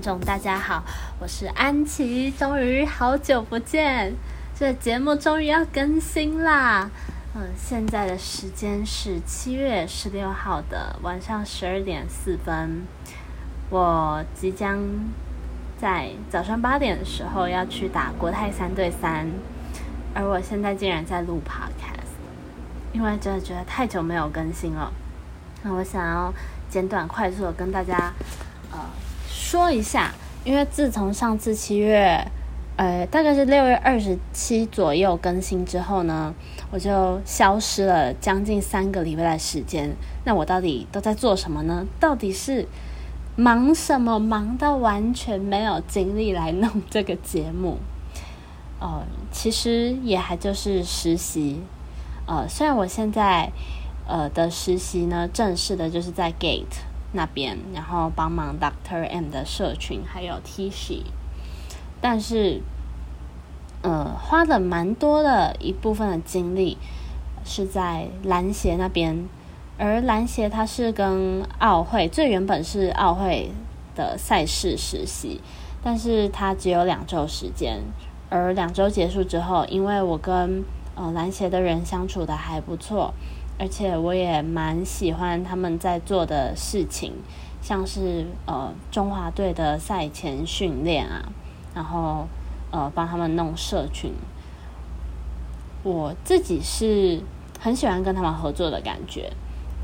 大家好，我是安琪，终于好久不见，这节目终于要更新啦。嗯，现在的时间是七月十六号的晚上十二点四分，我即将在早上八点的时候要去打国泰三对三，而我现在竟然在录 podcast，因为真的觉得太久没有更新了，那我想要简短快速的跟大家呃。说一下，因为自从上次七月，呃，大概是六月二十七左右更新之后呢，我就消失了将近三个礼拜的时间。那我到底都在做什么呢？到底是忙什么？忙到完全没有精力来弄这个节目？哦，其实也还就是实习。呃，虽然我现在呃的实习呢，正式的就是在 Gate。那边，然后帮忙 Doctor M 的社群，还有 T 恤，但是，呃，花了蛮多的一部分的精力是在篮协那边，而篮协它是跟奥会最原本是奥会的赛事实习，但是它只有两周时间，而两周结束之后，因为我跟呃篮协的人相处的还不错。而且我也蛮喜欢他们在做的事情，像是呃中华队的赛前训练啊，然后呃帮他们弄社群。我自己是很喜欢跟他们合作的感觉，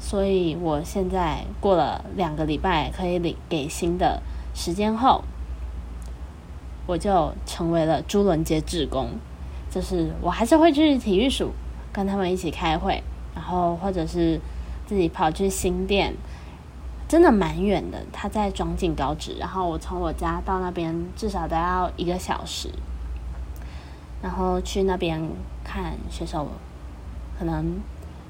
所以我现在过了两个礼拜可以领给薪的时间后，我就成为了朱伦杰志工，就是我还是会去体育署跟他们一起开会。然后，或者是自己跑去新店，真的蛮远的。他在庄敬高职，然后我从我家到那边至少都要一个小时。然后去那边看选手，可能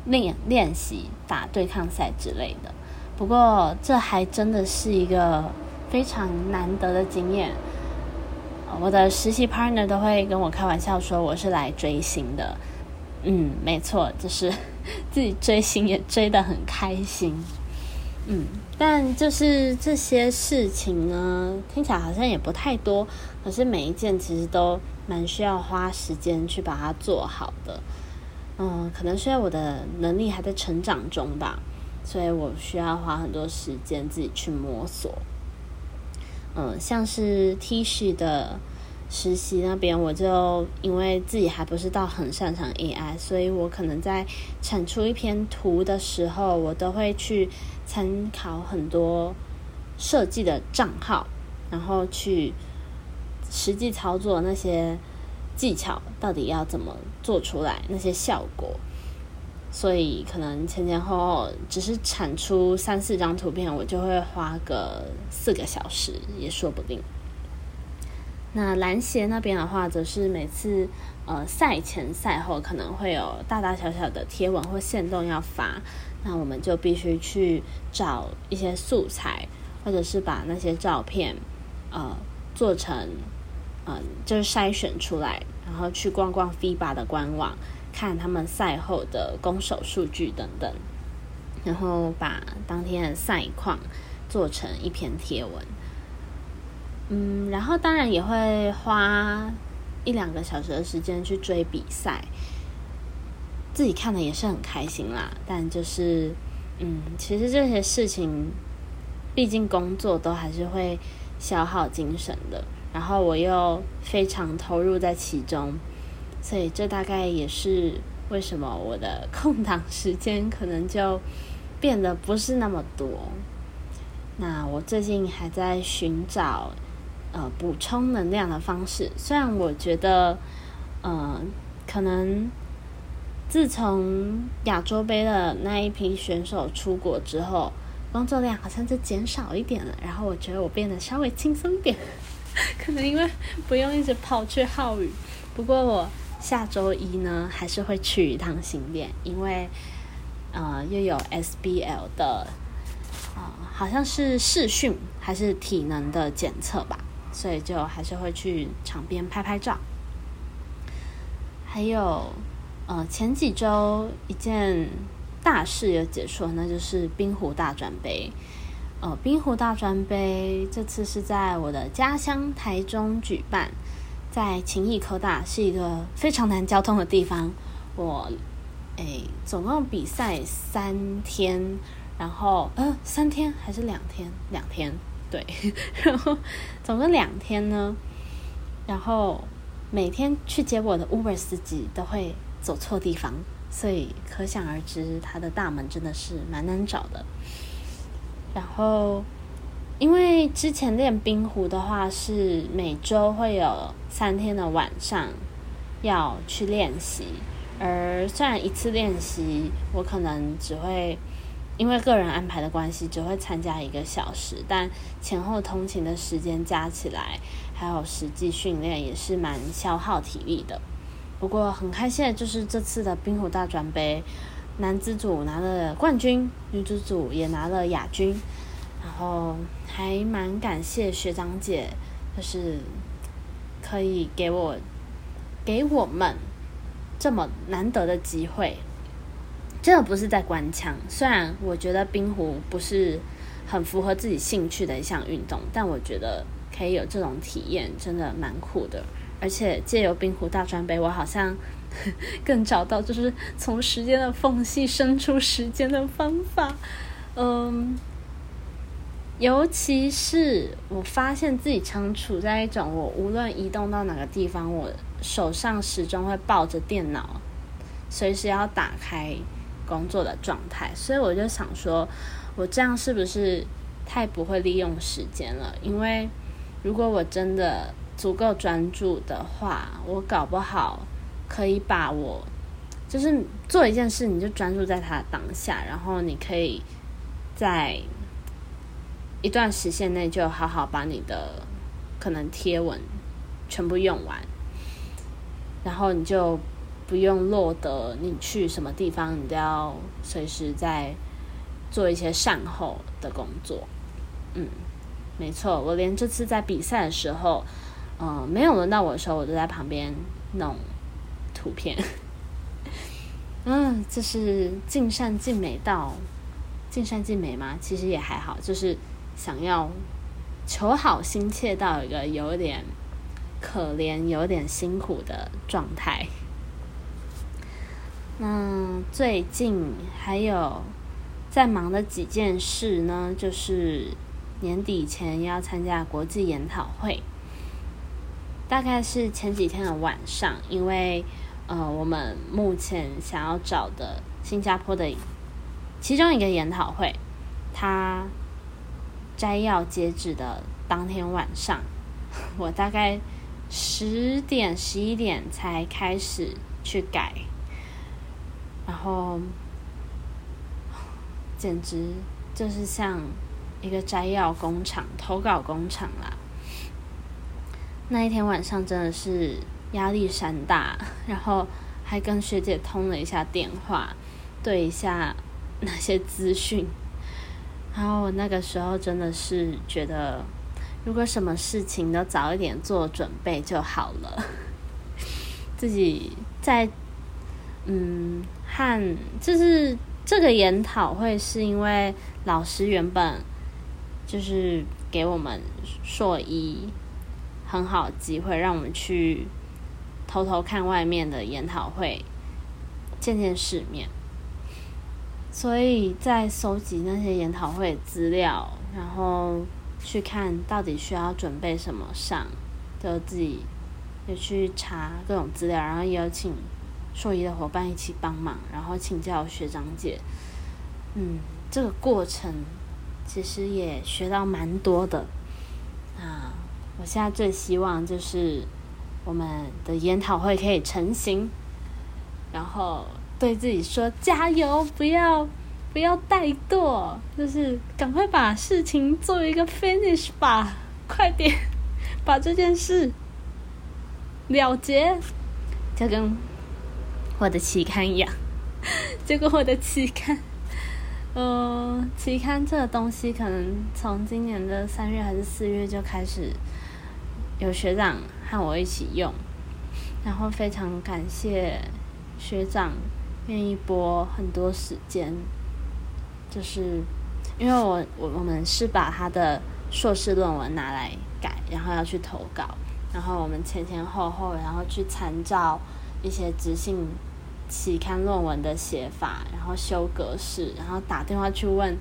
练练习打对抗赛之类的。不过，这还真的是一个非常难得的经验。我的实习 partner 都会跟我开玩笑说，我是来追星的。嗯，没错，就是 自己追星也追得很开心。嗯，但就是这些事情呢，听起来好像也不太多，可是每一件其实都蛮需要花时间去把它做好的。嗯，可能是因为我的能力还在成长中吧，所以我需要花很多时间自己去摸索。嗯，像是 T 恤的。实习那边，我就因为自己还不是到很擅长 AI，所以我可能在产出一篇图的时候，我都会去参考很多设计的账号，然后去实际操作那些技巧到底要怎么做出来那些效果，所以可能前前后后只是产出三四张图片，我就会花个四个小时，也说不定。那篮协那边的话，则是每次呃赛前赛后可能会有大大小小的贴文或线动要发，那我们就必须去找一些素材，或者是把那些照片呃做成嗯就是筛选出来，然后去逛逛 FIBA 的官网，看他们赛后的攻守数据等等，然后把当天的赛况做成一篇贴文。嗯，然后当然也会花一两个小时的时间去追比赛，自己看的也是很开心啦。但就是，嗯，其实这些事情，毕竟工作都还是会消耗精神的。然后我又非常投入在其中，所以这大概也是为什么我的空档时间可能就变得不是那么多。那我最近还在寻找。呃，补充能量的方式。虽然我觉得，呃，可能自从亚洲杯的那一批选手出国之后，工作量好像就减少一点了。然后我觉得我变得稍微轻松点，可能因为不用一直跑去浩宇。不过我下周一呢，还是会去一趟新店，因为呃，又有 SBL 的啊，好像是视讯还是体能的检测吧。所以就还是会去场边拍拍照。还有，呃，前几周一件大事有结束，那就是冰壶大转杯。呃，冰湖大专杯这次是在我的家乡台中举办，在勤益科大是一个非常难交通的地方。我诶，总共比赛三天，然后呃，三天还是两天？两天，对，然后总共两天呢。然后每天去接我的 Uber 司机都会走错地方，所以可想而知，他的大门真的是蛮难找的。然后，因为之前练冰壶的话，是每周会有三天的晚上要去练习，而虽然一次练习我可能只会因为个人安排的关系，只会参加一个小时，但前后通勤的时间加起来，还有实际训练也是蛮消耗体力的。不过很开心的就是这次的冰壶大转杯。男子组拿了冠军，女子组也拿了亚军，然后还蛮感谢学长姐，就是可以给我给我们这么难得的机会。真的不是在官腔，虽然我觉得冰壶不是很符合自己兴趣的一项运动，但我觉得可以有这种体验，真的蛮酷的。而且借由冰壶大专杯，我好像。更找到就是从时间的缝隙伸出时间的方法，嗯，尤其是我发现自己常处在一种我无论移动到哪个地方，我手上始终会抱着电脑，随时要打开工作的状态，所以我就想说，我这样是不是太不会利用时间了？因为如果我真的足够专注的话，我搞不好。可以把我，就是做一件事，你就专注在它当下，然后你可以在一段时间内就好好把你的可能贴文全部用完，然后你就不用落得你去什么地方，你都要随时在做一些善后的工作。嗯，没错，我连这次在比赛的时候，嗯，没有轮到我的时候，我都在旁边弄。图片，嗯，这是尽善尽美到尽善尽美吗？其实也还好，就是想要求好心切到一个有点可怜、有点辛苦的状态。那最近还有在忙的几件事呢，就是年底前要参加国际研讨会，大概是前几天的晚上，因为。呃，我们目前想要找的新加坡的其中一个研讨会，它摘要截止的当天晚上，我大概十点十一点才开始去改，然后简直就是像一个摘要工厂、投稿工厂啦。那一天晚上真的是。压力山大，然后还跟学姐通了一下电话，对一下那些资讯。然后我那个时候真的是觉得，如果什么事情都早一点做准备就好了。自己在嗯，和就是这个研讨会是因为老师原本就是给我们硕一很好机会，让我们去。偷偷看外面的研讨会，见见世面。所以在收集那些研讨会资料，然后去看到底需要准备什么上，就自己也去查各种资料，然后也有请硕一的伙伴一起帮忙，然后请教学长姐。嗯，这个过程其实也学到蛮多的。啊，我现在最希望就是。我们的研讨会可以成型，然后对自己说加油，不要不要怠惰，就是赶快把事情做一个 finish 吧，快点 把这件事了结，就跟我的期刊一样，就跟我的期刊，呃，期刊这个东西可能从今年的三月还是四月就开始有学长。和我一起用，然后非常感谢学长愿意拨很多时间，就是因为我我我们是把他的硕士论文拿来改，然后要去投稿，然后我们前前后后，然后去参照一些执行期刊论文的写法，然后修格式，然后打电话去问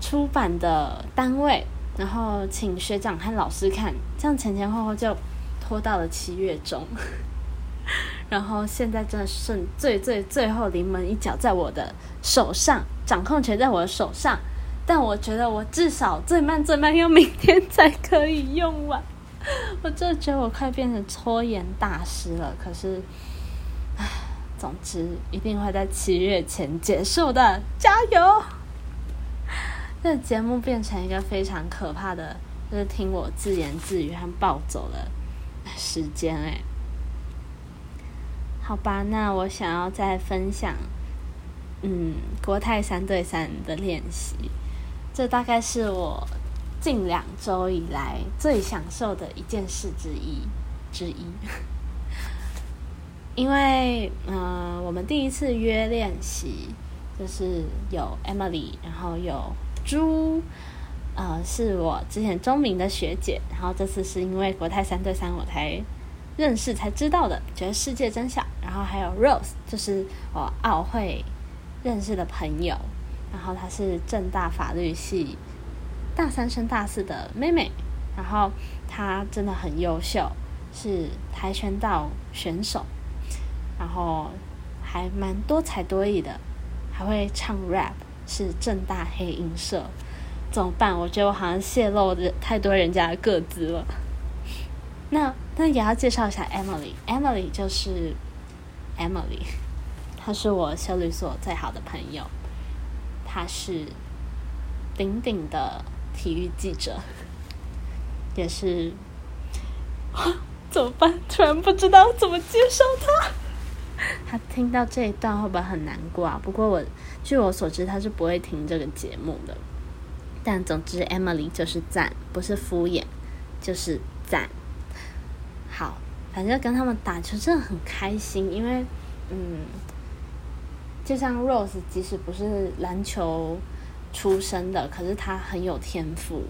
出版的单位，然后请学长和老师看，这样前前后后就拖到了七月中。然后现在真的剩最最最后临门一脚在我的手上，掌控权在我的手上。但我觉得我至少最慢最慢要明天才可以用完。我真的觉得我快变成拖延大师了。可是，总之一定会在七月前结束的，加油！这节目变成一个非常可怕的，就是听我自言自语和暴走的时间，哎。好吧，那我想要再分享，嗯，国泰三对三的练习，这大概是我近两周以来最享受的一件事之一之一。因为，嗯，我们第一次约练习，就是有 Emily，然后有朱，呃，是我之前中明的学姐，然后这次是因为国泰三对三，我才。认识才知道的，觉得世界真小。然后还有 Rose，就是我奥会认识的朋友。然后她是正大法律系大三升大四的妹妹。然后她真的很优秀，是跆拳道选手。然后还蛮多才多艺的，还会唱 rap，是正大黑音社。怎么办？我觉得我好像泄露的太多人家的个资了。那那也要介绍一下 Emily，Emily 就是 Emily，她是我修律所最好的朋友，她是顶顶的体育记者，也是 怎么办？突然不知道怎么介绍她。他听到这一段会不会很难过啊？不过我据我所知，他是不会听这个节目的。但总之，Emily 就是赞，不是敷衍，就是赞。好，反正跟他们打球真的很开心，因为，嗯，就像 Rose，即使不是篮球出身的，可是他很有天赋。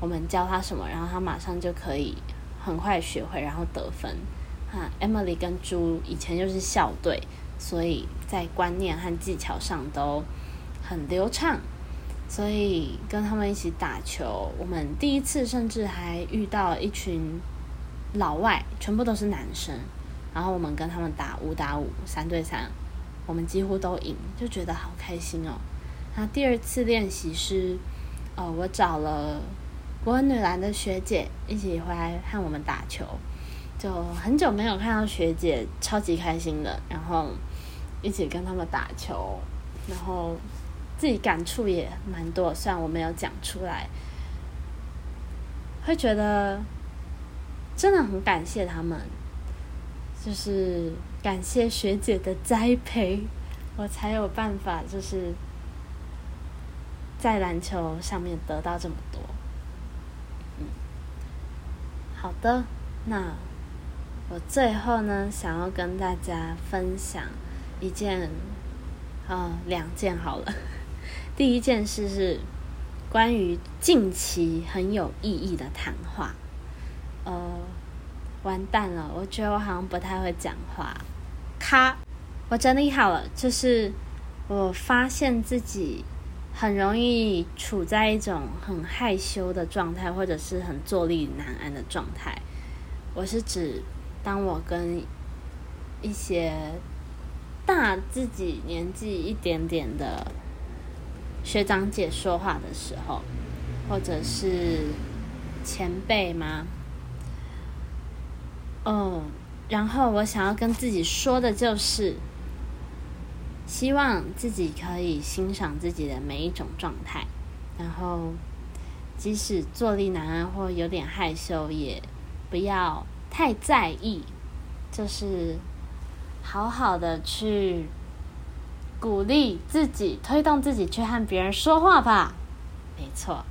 我们教他什么，然后他马上就可以很快学会，然后得分。啊，Emily 跟朱以前就是校队，所以在观念和技巧上都很流畅，所以跟他们一起打球，我们第一次甚至还遇到一群。老外全部都是男生，然后我们跟他们打五打五三对三，我们几乎都赢，就觉得好开心哦。那第二次练习是，呃，我找了国文女篮的学姐一起回来和我们打球，就很久没有看到学姐，超级开心的。然后一起跟他们打球，然后自己感触也蛮多，虽然我没有讲出来，会觉得。真的很感谢他们，就是感谢学姐的栽培，我才有办法就是在篮球上面得到这么多。嗯，好的，那我最后呢，想要跟大家分享一件，呃，两件好了。第一件事是关于近期很有意义的谈话。呃，完蛋了！我觉得我好像不太会讲话。咔，我整理好了，就是我发现自己很容易处在一种很害羞的状态，或者是很坐立难安的状态。我是指，当我跟一些大自己年纪一点点的学长姐说话的时候，或者是前辈吗？哦，然后我想要跟自己说的就是，希望自己可以欣赏自己的每一种状态，然后即使坐立难安或有点害羞，也不要太在意，就是好好的去鼓励自己，推动自己去和别人说话吧。没错，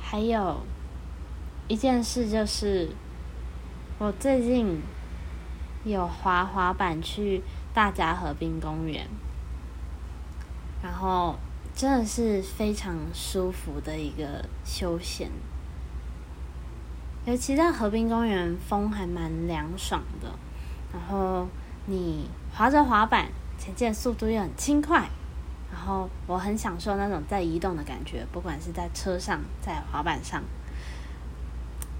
还有。一件事就是，我最近有滑滑板去大家河滨公园，然后真的是非常舒服的一个休闲。尤其在河滨公园，风还蛮凉爽的，然后你滑着滑板，前进速度又很轻快，然后我很享受那种在移动的感觉，不管是在车上，在滑板上，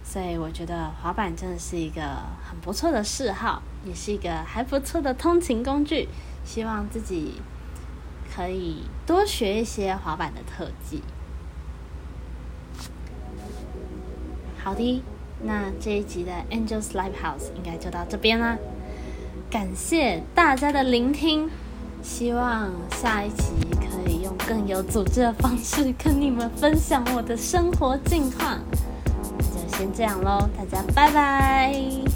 所以我觉得滑板真的是一个很不错的嗜好，也是一个还不错的通勤工具。希望自己可以多学一些滑板的特技。好的。那这一集的 Angels Live House 应该就到这边啦，感谢大家的聆听，希望下一集可以用更有组织的方式跟你们分享我的生活近况。那就先这样喽，大家拜拜。